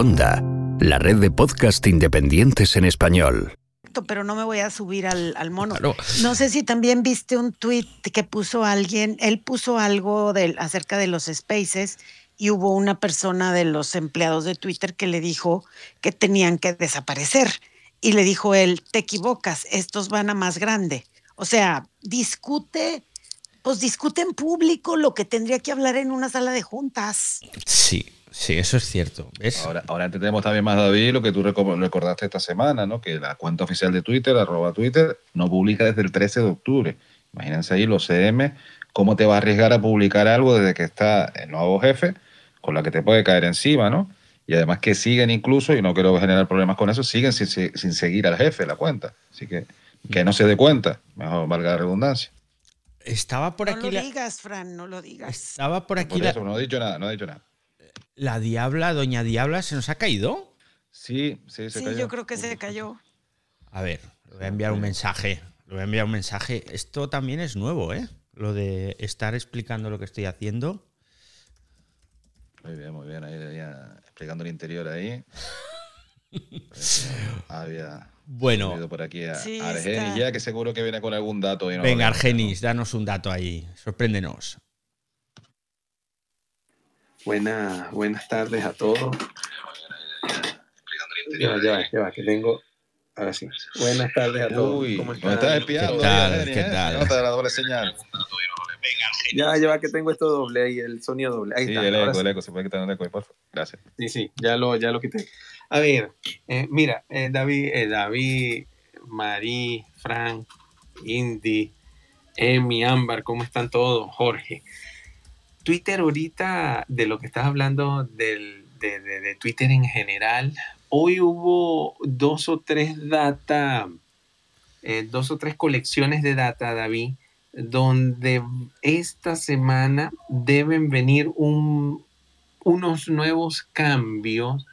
Onda, la red de podcast independientes en español. Pero no me voy a subir al, mono. No sé si también viste un tweet que puso alguien, él puso algo acerca de los spaces y hubo una persona de los empleados de Twitter que le dijo que tenían que desaparecer. Y le dijo él, te equivocas, estos van a más grande. O sea, discute, pues discute en público lo que tendría que hablar en una sala de juntas. Sí, sí, eso es cierto. Ahora, ahora entendemos también más, David, lo que tú recordaste esta semana, ¿no? Que la cuenta oficial de Twitter, arroba Twitter, no publica desde el 13 de octubre. Imagínense ahí los CM, cómo te va a arriesgar a publicar algo desde que está el nuevo jefe con la que te puede caer encima, ¿no? Y además que siguen incluso, y no quiero generar problemas con eso, siguen sin, seguir al jefe la cuenta. Así que que no se dé cuenta, mejor valga la redundancia. Estaba por aquí. No lo digas, Fran, no lo digas. Estaba por aquí. la... no he dicho nada, no he dicho nada. La Diabla, Doña Diabla, ¿se nos ha caído? Sí, sí, se sí, yo creo que se cayó. A ver, le voy a enviar un mensaje. Le voy a enviar un mensaje. Esto también es nuevo, ¿eh? Lo de estar explicando lo que estoy haciendo. Muy bien, muy bien. Ahí, explicando el interior ahí. Había. Bueno. por aquí a Argenis ya, que seguro que viene con algún dato. Venga, Argenis, danos un dato ahí. Sorpréndenos. Buenas, buenas tardes a todos. Ya, ya, ya, que tengo. Ahora sí. Buenas tardes a todos. Uy, ¿Cómo estás? ¿Qué tal? ¿Qué tal? ¿Qué tal? la doble señal. Ya, ya que tengo esto doble ahí, el sonido doble. Ahí sí, está. el eco, el eco, se puede quitar el eco, por favor. Gracias. Sí, sí, ya lo, ya lo quité. A ver, eh, mira, eh, David, eh, David, Marí, Frank, Indy, Emi, Ámbar, ¿cómo están todos? Jorge. Twitter ahorita, de lo que estás hablando del, de, de, Twitter en general, hoy hubo dos o tres data, dos o tres colecciones de data, David, donde esta semana deben venir un, unos nuevos cambios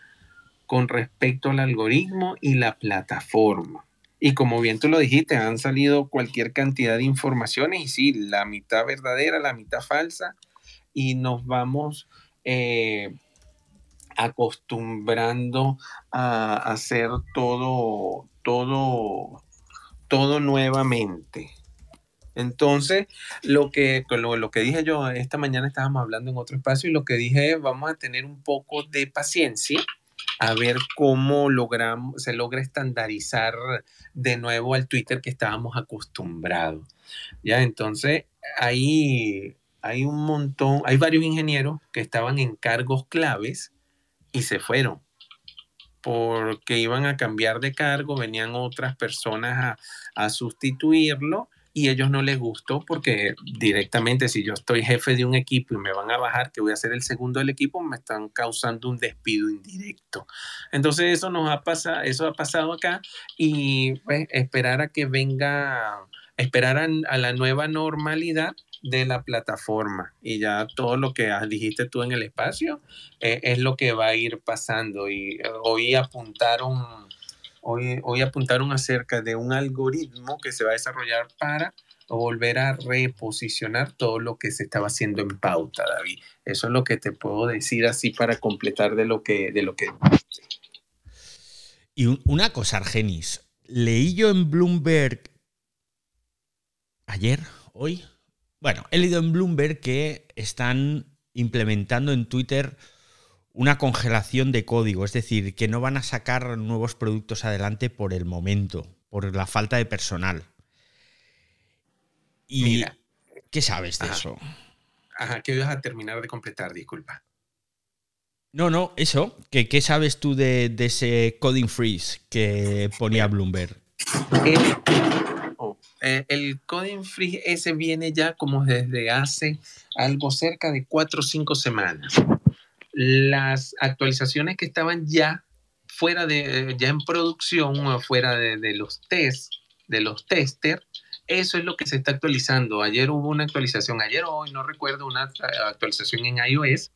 con respecto al algoritmo y la plataforma. Y como bien tú lo dijiste, han salido cualquier cantidad de informaciones y sí, la mitad verdadera, la mitad falsa, y nos vamos eh, acostumbrando a hacer todo, todo, todo nuevamente. Entonces, lo que, lo, lo, que dije yo, esta mañana estábamos hablando en otro espacio y lo que dije es, vamos a tener un poco de paciencia a ver cómo logramos, se logra estandarizar de nuevo al Twitter que estábamos acostumbrados. Ya, entonces, ahí hay un montón, hay varios ingenieros que estaban en cargos claves y se fueron porque iban a cambiar de cargo, venían otras personas a, a sustituirlo y ellos no les gustó porque directamente si yo estoy jefe de un equipo y me van a bajar, que voy a ser el segundo del equipo, me están causando un despido indirecto. Entonces eso nos ha pasado, eso ha pasado acá y pues, esperar a que venga, esperar a, la nueva normalidad de la plataforma y ya todo lo que dijiste tú en el espacio eh, es lo que va a ir pasando y eh, hoy apuntaron Hoy, apuntaron acerca de un algoritmo que se va a desarrollar para volver a reposicionar todo lo que se estaba haciendo en pauta, David. Eso es lo que te puedo decir así para completar de lo que... De lo que... Y una cosa, Argenis. Leí yo en Bloomberg ayer, hoy. Bueno, he leído en Bloomberg que están implementando en Twitter una congelación de código, es decir, que no van a sacar nuevos productos adelante por el momento, por la falta de personal. Y ¿qué sabes de eso? Ajá, que ibas a terminar de completar, disculpa. No, no, eso. ¿Qué, qué sabes tú de, ese coding freeze que ponía Bloomberg? Eh, el coding freeze ese viene ya como desde hace algo cerca de cuatro o cinco semanas las actualizaciones que estaban ya fuera de, ya en producción o fuera de, los test, de los testers, eso es lo que se está actualizando. Ayer hubo una actualización, ayer o hoy, no recuerdo, una actualización en iOS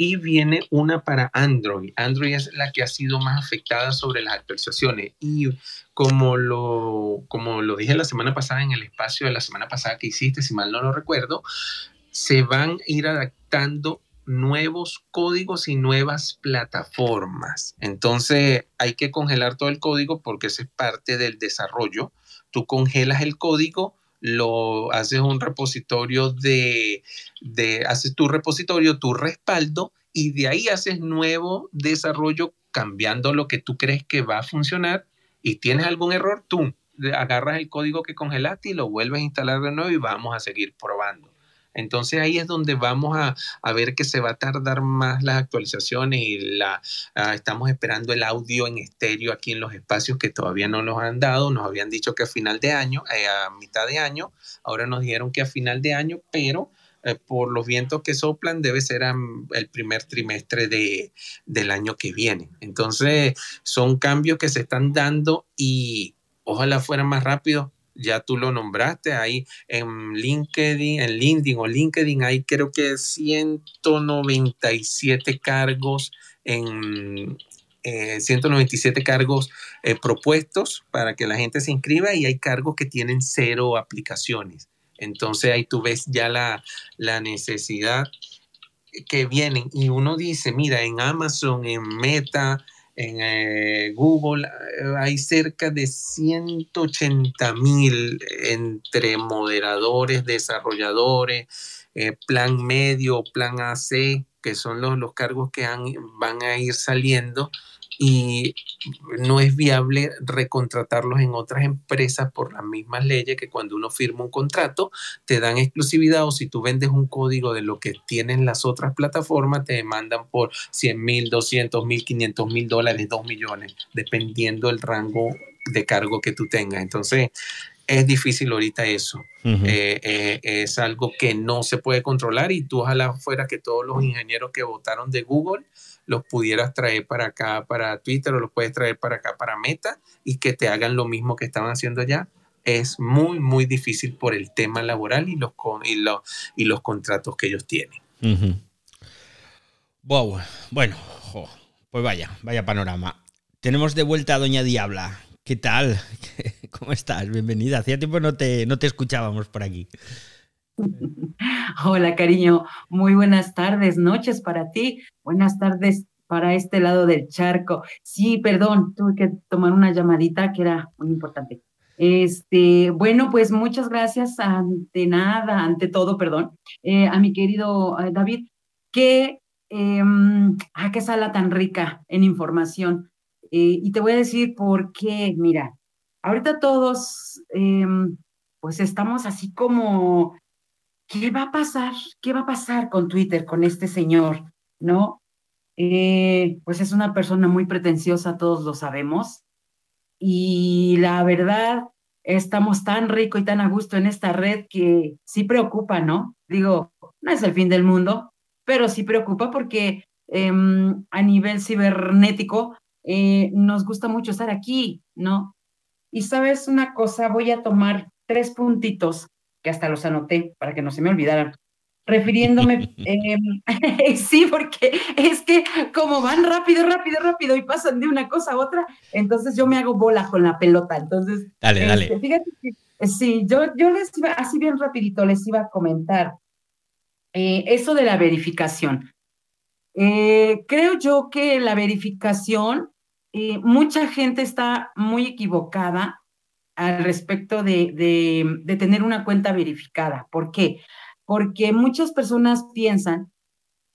y viene una para Android. Android es la que ha sido más afectada sobre las actualizaciones y como lo, como lo dije la semana pasada en el espacio de la semana pasada que hiciste, si mal no lo recuerdo, se van a ir adaptando nuevos códigos y nuevas plataformas. Entonces hay que congelar todo el código porque ese es parte del desarrollo. Tú congelas el código, lo haces un repositorio de, de haces tu repositorio, tu respaldo y de ahí haces nuevo desarrollo cambiando lo que tú crees que va a funcionar y tienes algún error, tú agarras el código que congelaste y lo vuelves a instalar de nuevo y vamos a seguir probando. Entonces ahí es donde vamos a, ver que se va a tardar más las actualizaciones y la, ah, estamos esperando el audio en estéreo aquí en los espacios que todavía no nos han dado. Nos habían dicho que a final de año, eh, a mitad de año, ahora nos dijeron que a final de año, pero eh, por los vientos que soplan debe ser el primer trimestre de, del año que viene. Entonces son cambios que se están dando y ojalá fueran más rápido ya tú lo nombraste, ahí en LinkedIn, en LinkedIn o LinkedIn hay creo que 197 cargos en 197 eh, cargos eh, propuestos para que la gente se inscriba y hay cargos que tienen cero aplicaciones. Entonces ahí tú ves ya la, la necesidad que vienen y uno dice, mira, en Amazon, en Meta, en eh, Google eh, hay cerca de 180 mil entre moderadores, desarrolladores, eh, plan medio, plan AC, que son los, los cargos que van a ir saliendo y no es viable recontratarlos en otras empresas por las mismas leyes que cuando uno firma un contrato te dan exclusividad o si tú vendes un código de lo que tienen las otras plataformas te demandan por 100 mil, 200 mil, 500 mil dólares, 2 millones, dependiendo el rango de cargo que tú tengas. Entonces, es difícil ahorita eso. Eh, eh, es algo que no se puede controlar y tú ojalá fuera que todos los ingenieros que votaron de Google los pudieras traer para acá, para Twitter, o los puedes traer para acá, para Meta, y que te hagan lo mismo que estaban haciendo allá. Es muy, muy difícil por el tema laboral y los, y los, y los contratos que ellos tienen. Wow, bueno, pues vaya, vaya panorama. Tenemos de vuelta a Doña Diabla. ¿Qué tal? ¿Cómo estás? Bienvenida. Hacía tiempo no te, no te escuchábamos por aquí. Hola, cariño. Muy buenas tardes, noches para ti. Buenas tardes para este lado del charco. Sí, perdón, tuve que tomar una llamadita que era muy importante. Este, bueno, pues muchas gracias ante nada, ante todo, perdón, eh, a mi querido eh, David, que, eh, ah, qué sala tan rica en información. Eh, y te voy a decir por qué, mira, ahorita todos, em, pues estamos así como ¿qué va a pasar? ¿Qué va a pasar con Twitter, con este señor? ¿No? Eh, pues es una persona muy pretenciosa, todos lo sabemos. Y la verdad, estamos tan rico y tan a gusto en esta red que sí preocupa, ¿no? Digo, no es el fin del mundo, pero sí preocupa porque em, a nivel cibernético eh, nos gusta mucho estar aquí, ¿no? Y sabes una cosa, voy a tomar tres puntitos que hasta los anoté para que no se me olvidaran, refiriéndome, em, sí, porque es que como van rápido, rápido, rápido y pasan de una cosa a otra, entonces yo me hago bola con la pelota, entonces... Dale, dale. Este, fíjate que, sí, yo, yo les iba, así bien rapidito, les iba a comentar eh, eso de la verificación. Eh, creo yo que la verificación, eh, mucha gente está muy equivocada al respecto de, de, tener una cuenta verificada. ¿Por qué? Porque muchas personas piensan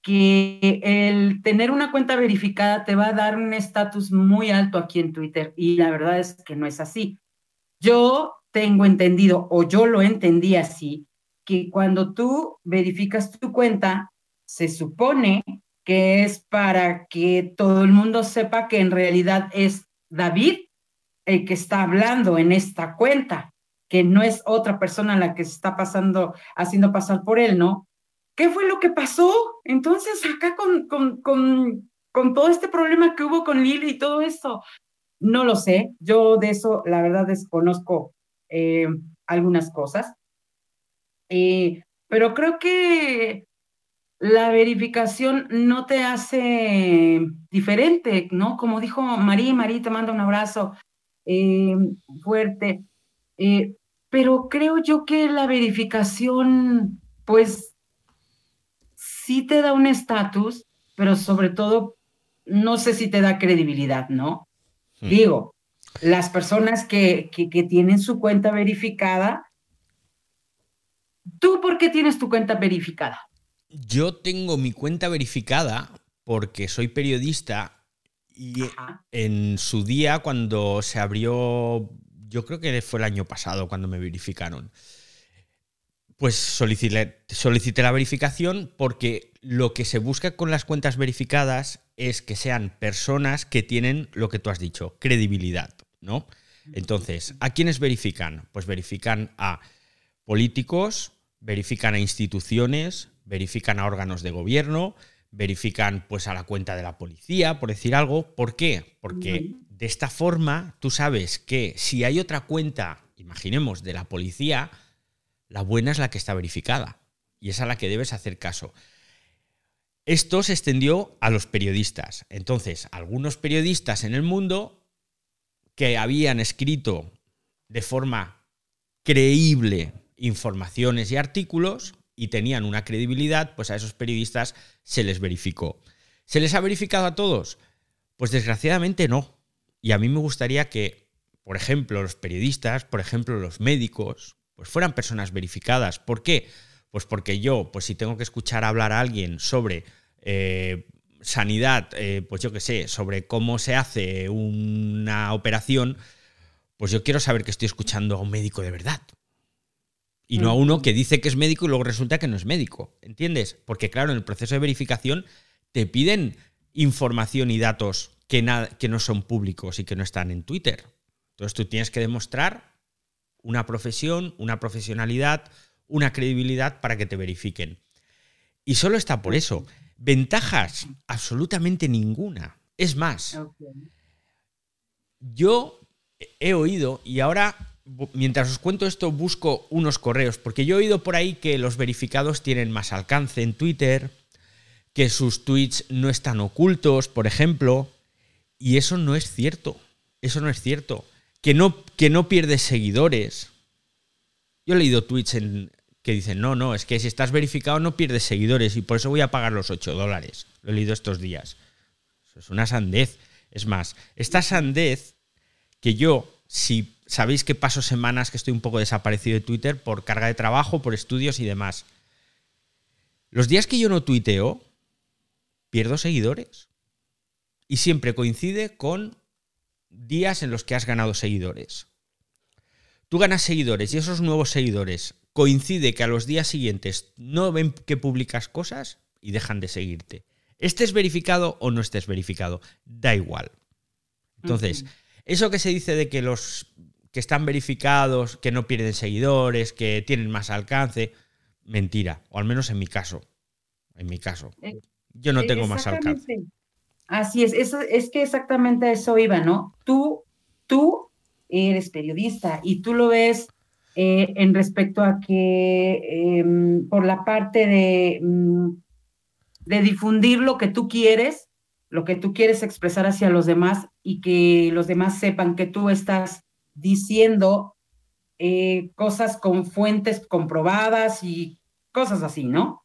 que el tener una cuenta verificada te va a dar un estatus muy alto aquí en Twitter y la verdad es que no es así. Yo tengo entendido, o yo lo entendí así, que cuando tú verificas tu cuenta, se supone que es para que todo el mundo sepa que en realidad es David el que está hablando en esta cuenta, que no es otra persona la que se está pasando, haciendo pasar por él, ¿no? ¿Qué fue lo que pasó? Entonces, acá con, con, con, con todo este problema que hubo con Lili y todo esto, no lo sé. Yo de eso, la verdad, desconozco eh, algunas cosas. Eh, pero creo que la verificación no te hace diferente, ¿no? Como dijo María, María te manda un abrazo. Eh, fuerte. Eh, pero creo yo que la verificación, pues, sí te da un estatus, pero sobre todo, no sé si te da credibilidad, ¿no? Hmm. Digo, las personas que, que, que tienen su cuenta verificada, ¿tú por qué tienes tu cuenta verificada? Yo tengo mi cuenta verificada porque soy periodista y en su día cuando se abrió, yo creo que fue el año pasado cuando me verificaron, pues solicité, solicité la verificación porque lo que se busca con las cuentas verificadas es que sean personas que tienen lo que tú has dicho, credibilidad, ¿no? Entonces, ¿a quiénes verifican? Pues verifican a políticos, verifican a instituciones, verifican a órganos de gobierno, verifican pues a la cuenta de la policía, por decir algo. ¿Por qué? Porque de esta forma tú sabes que si hay otra cuenta, imaginemos, de la policía, la buena es la que está verificada y es a la que debes hacer caso. Esto se extendió a los periodistas. Entonces, algunos periodistas en el mundo que habían escrito de forma creíble informaciones y artículos, y tenían una credibilidad, pues a esos periodistas se les verificó. ¿Se les ha verificado a todos? Pues desgraciadamente no. Y a mí me gustaría que, por ejemplo, los periodistas, por ejemplo, los médicos, pues fueran personas verificadas. ¿Por qué? Pues porque yo, pues si tengo que escuchar hablar a alguien sobre eh, sanidad, eh, pues yo qué sé, sobre cómo se hace una operación, pues yo quiero saber que estoy escuchando a un médico de verdad. Y no a uno que dice que es médico y luego resulta que no es médico. ¿Entiendes? Porque claro, en el proceso de verificación te piden información y datos que, que no son públicos y que no están en Twitter. Entonces tú tienes que demostrar una profesión, una profesionalidad, una credibilidad para que te verifiquen. Y solo está por eso. Ventajas, absolutamente ninguna. Es más, yo he oído, y ahora mientras os cuento esto, busco unos correos, porque yo he oído por ahí que los verificados tienen más alcance en Twitter, que sus tweets no están ocultos, por ejemplo, y eso no es cierto. Eso no es cierto. Que no, que no pierdes seguidores. Yo he leído tweets en, que dicen, no, no, es que si estás verificado no pierdes seguidores y por eso voy a pagar los 8 dólares. Lo he leído estos días. Es una sandez. Es más, esta sandez que yo, si sabéis que paso semanas que estoy un poco desaparecido de Twitter por carga de trabajo, por estudios y demás. Los días que yo no tuiteo, pierdo seguidores. Y siempre coincide con días en los que has ganado seguidores. Tú ganas seguidores y esos nuevos seguidores coincide que a los días siguientes no ven que publicas cosas y dejan de seguirte. Estés verificado o no estés verificado, da igual. Entonces, eso que se dice de que los que están verificados, que no pierden seguidores, que tienen más alcance. Mentira, o al menos en mi caso. En mi caso. Eh, Yo no tengo más alcance. Así es, es, es que exactamente eso iba, ¿no? Tú, tú eres periodista y tú lo ves eh, en respecto a que em, por la parte de, mm, de difundir lo que tú quieres, lo que tú quieres expresar hacia los demás y que los demás sepan que tú estás diciendo eh, cosas con fuentes comprobadas y cosas así, ¿no?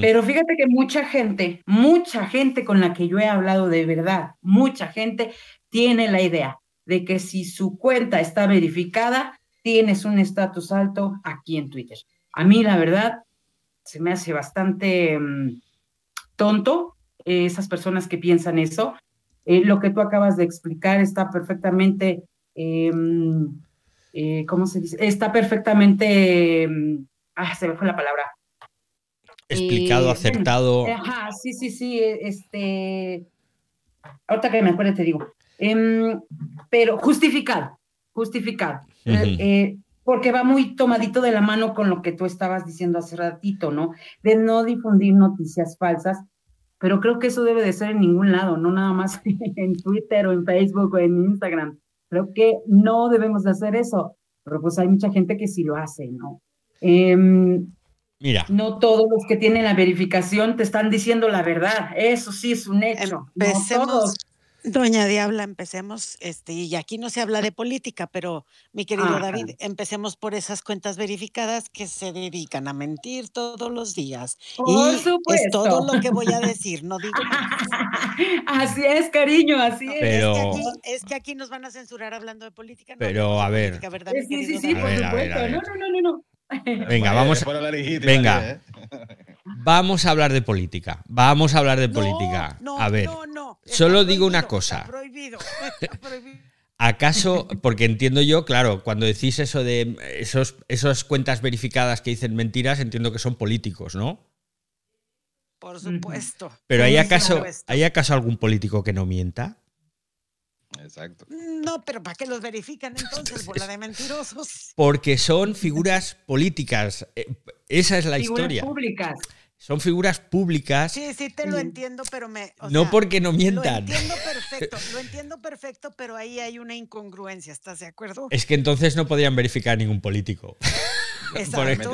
Pero fíjate que mucha gente, mucha gente con la que yo he hablado de verdad, mucha gente tiene la idea de que si su cuenta está verificada, tienes un estatus alto aquí en Twitter. A mí, la verdad, se me hace bastante mm, tonto esas personas que piensan eso. Eh, lo que tú acabas de explicar está perfectamente Em, eh, ¿cómo se dice? Está perfectamente, em, ah, se me fue la palabra. Explicado, eh, acertado. ajá, sí, sí, sí, este, ahorita que me acuerdo te digo, em, pero justificado, justificado, eh, porque va muy tomadito de la mano con lo que tú estabas diciendo hace ratito, ¿no? De no difundir noticias falsas, pero creo que eso debe de ser en ningún lado, no nada más en Twitter o en Facebook o en Instagram. Creo que no debemos de hacer eso, pero pues hay mucha gente que sí lo hace, ¿no? Em, Mira. No todos los que tienen la verificación te están diciendo la verdad. Eso sí es un hecho. Empecemos, Doña Diabla, empecemos, este, y aquí no se habla de política, pero mi querido David, empecemos por esas cuentas verificadas que se dedican a mentir todos los días. Por y es todo lo que voy a decir, no digo Así es, cariño, así es. Pero... Es, que aquí, nos van a censurar hablando de política. No pero a ver. sí, sí, sí, por supuesto. No, no, no, no. Venga, vamos. Venga. ¿eh? Vamos a hablar de política. Vamos a hablar de política. a ver. Solo digo una cosa. ¿Acaso, porque entiendo yo, claro, cuando decís eso de esos, esas cuentas verificadas que dicen mentiras, entiendo que son políticos, ¿no? Por supuesto. Pero ¿hay acaso, ¿hay acaso algún político que no mienta? Exacto. No, pero ¿para qué los verifican entonces, bola de mentirosos? Porque son figuras políticas. Eh, esa es la figuras historia. públicas. Son figuras públicas. Sí, sí, te lo entiendo, pero me. no porque no mientan. Lo entiendo perfecto, lo entiendo perfecto, pero ahí hay una incongruencia, ¿estás de acuerdo? Es que entonces no podrían verificar a ningún político. Exacto.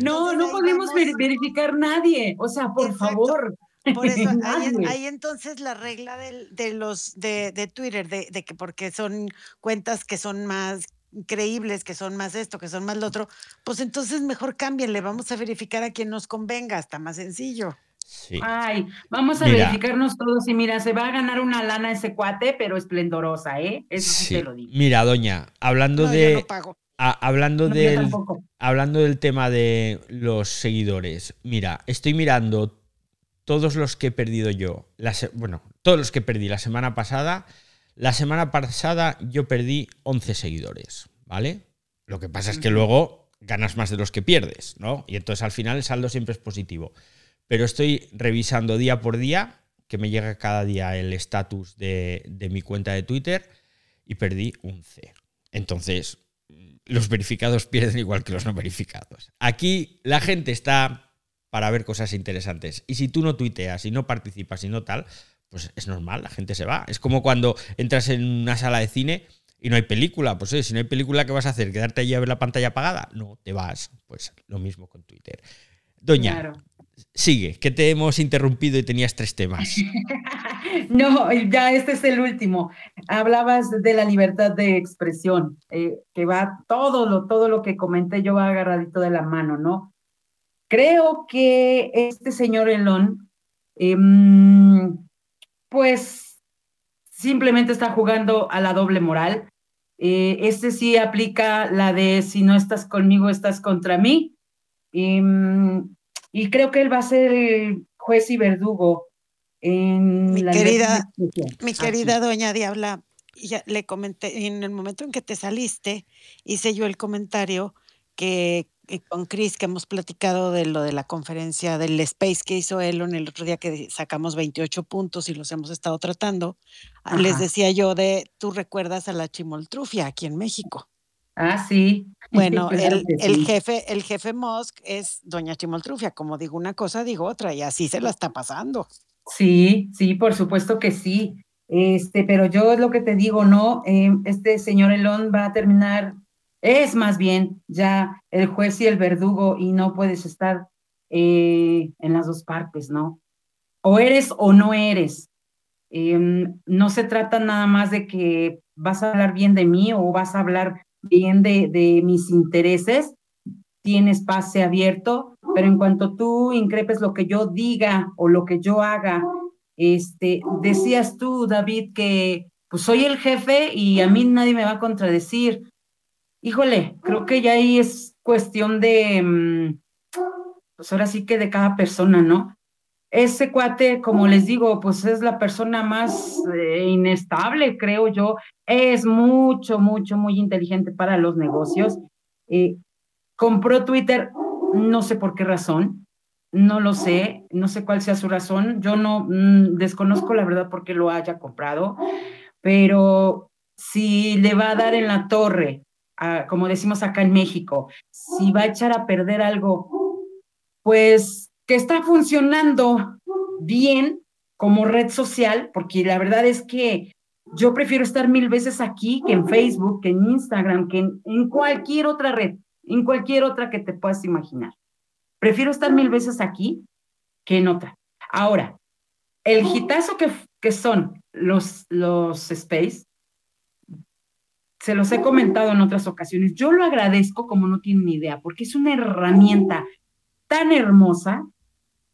No, no, podemos verificar nadie. O sea, por favor. Por eso, ahí, entonces la regla de, los de, de Twitter, de, de, que porque son cuentas que son más creíbles, que son más esto, que son más lo otro, pues entonces mejor cámbienle, vamos a verificar a quien nos convenga, está más sencillo. Ay, vamos a verificarnos todos y mira, se va a ganar una lana ese cuate, pero esplendorosa, ¿eh? Eso sí, te lo digo. Mira, doña, hablando de... hablando, del, hablando del tema de los seguidores, mira, estoy mirando todos los que he perdido yo, bueno, todos los que perdí la semana pasada, la semana pasada yo perdí 11 seguidores, ¿vale? Lo que pasa es que luego ganas más de los que pierdes, ¿no? Y entonces al final el saldo siempre es positivo. Pero estoy revisando día por día, que me llega cada día el estatus de, de mi cuenta de Twitter, y perdí 11. Entonces, los verificados pierden igual que los no verificados. Aquí la gente está para ver cosas interesantes. Y si tú no tuiteas y no participas y no tal, pues es normal, la gente se va. Es como cuando entras en una sala de cine y no hay película. Pues si no hay película, ¿qué vas a hacer? ¿Quedarte allí a ver la pantalla apagada? No, te vas. Pues lo mismo con Twitter. Doña, sigue, que te hemos interrumpido y tenías tres temas. no, ya este es el último. Hablabas de la libertad de expresión, eh, que va todo lo, todo lo que comenté yo va agarradito de la mano, ¿no? Creo que este señor Elon, em, pues simplemente está jugando a la doble moral. Eh, este sí aplica la de si no estás conmigo, estás contra mí. Em, y creo que él va a ser el juez y verdugo en mi querida, mi querida doña Diabla, ya le comenté en el momento en que te saliste, hice yo el comentario que con Chris que hemos platicado de lo de la conferencia del Space que hizo Elon el otro día que sacamos 28 puntos y los hemos estado tratando, ah, les decía yo de, tú recuerdas a la chimoltrufia aquí en México. Ah, sí. Bueno, el, el, jefe, el jefe Musk es doña Chimoltrufia, como digo una cosa, digo otra, y así se la está pasando. Sí, sí, por supuesto que sí. Este, pero yo es lo que te digo, ¿no? Eh, este señor Elon va a terminar es más bien ya el juez y el verdugo y no puedes estar eh, en las dos partes, ¿no? O eres o no eres. Em, no se trata nada más de que vas a hablar bien de mí o vas a hablar bien de, de mis intereses. Tienes pase abierto, pero en cuanto tú increpes lo que yo diga o lo que yo haga, este, decías tú, David, que pues soy el jefe y a mí nadie me va a contradecir híjole, creo que ya ahí es cuestión de, mm, pues ahora sí que de cada persona, ¿no? Ese cuate, como les digo, pues es la persona más eh, inestable, creo yo. Es mucho, mucho, muy inteligente para los negocios. Eh, compró Twitter, no sé por qué razón, no lo sé, no sé cuál sea su razón. Yo no mm, desconozco la verdad por qué lo haya comprado, pero si le va a dar en la torre como decimos acá en México, si va a echar a perder algo, pues que está funcionando bien como red social, porque la verdad es que yo prefiero estar mil veces aquí que en Facebook, que en Instagram, que en, cualquier otra red, en cualquier otra que te puedas imaginar. Prefiero estar mil veces aquí que en otra. Ahora, el hitazo que, que son los, los Space, se los he comentado en otras ocasiones, yo lo agradezco como no tienen idea, porque es una herramienta tan hermosa,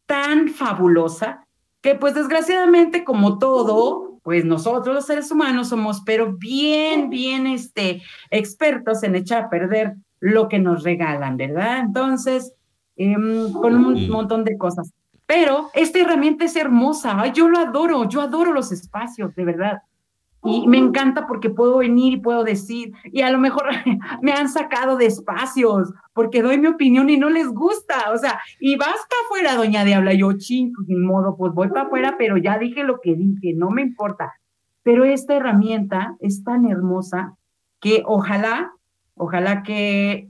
tan fabulosa, que pues desgraciadamente como todo, pues nosotros los seres humanos somos, pero bien, bien este, expertos en echar a perder lo que nos regalan, ¿verdad? Entonces, em, con un montón de cosas. Pero esta herramienta es hermosa, yo lo adoro, yo adoro los espacios, de verdad. Y me encanta porque puedo venir y puedo decir, y a lo mejor me han sacado de espacios porque doy mi opinión y no les gusta, o sea, y vas para afuera, doña Diabla, yo ching, pues ni modo, pues voy para afuera, pero ya dije lo que dije, no me importa. Pero esta herramienta es tan hermosa que ojalá, ojalá que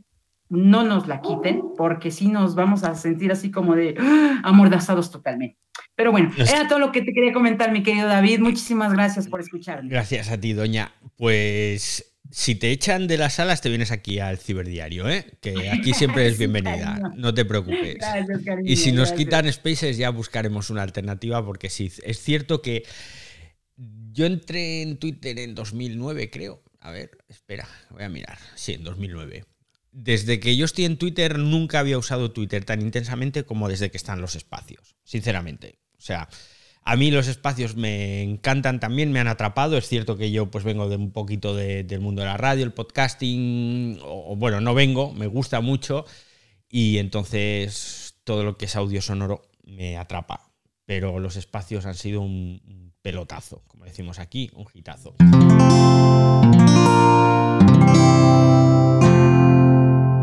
no nos la quiten, porque si nos vamos a sentir así como de ¡ah! amordazados totalmente. Pero bueno, era todo lo que te quería comentar, mi querido David. Muchísimas gracias por escucharme. Gracias a ti, doña. Pues si te echan de las salas, te vienes aquí al ciberdiario, ¿eh? Que aquí siempre es bienvenida. no te preocupes. y si nos quitan Spaces, ya buscaremos una alternativa, porque sí, es cierto que yo entré en Twitter en 2009, creo. A ver, espera, voy a mirar. Sí, en 2009 desde que yo estoy en Twitter nunca había usado Twitter tan intensamente como desde que están los espacios, sinceramente. O sea, a mí los espacios me encantan también, me han atrapado. Es cierto que yo pues vengo de un poquito del mundo de la radio, el podcasting, o, bueno, no vengo, me gusta mucho y entonces todo lo que es audio sonoro me atrapa. Pero los espacios han sido un pelotazo, como decimos aquí, un hitazo.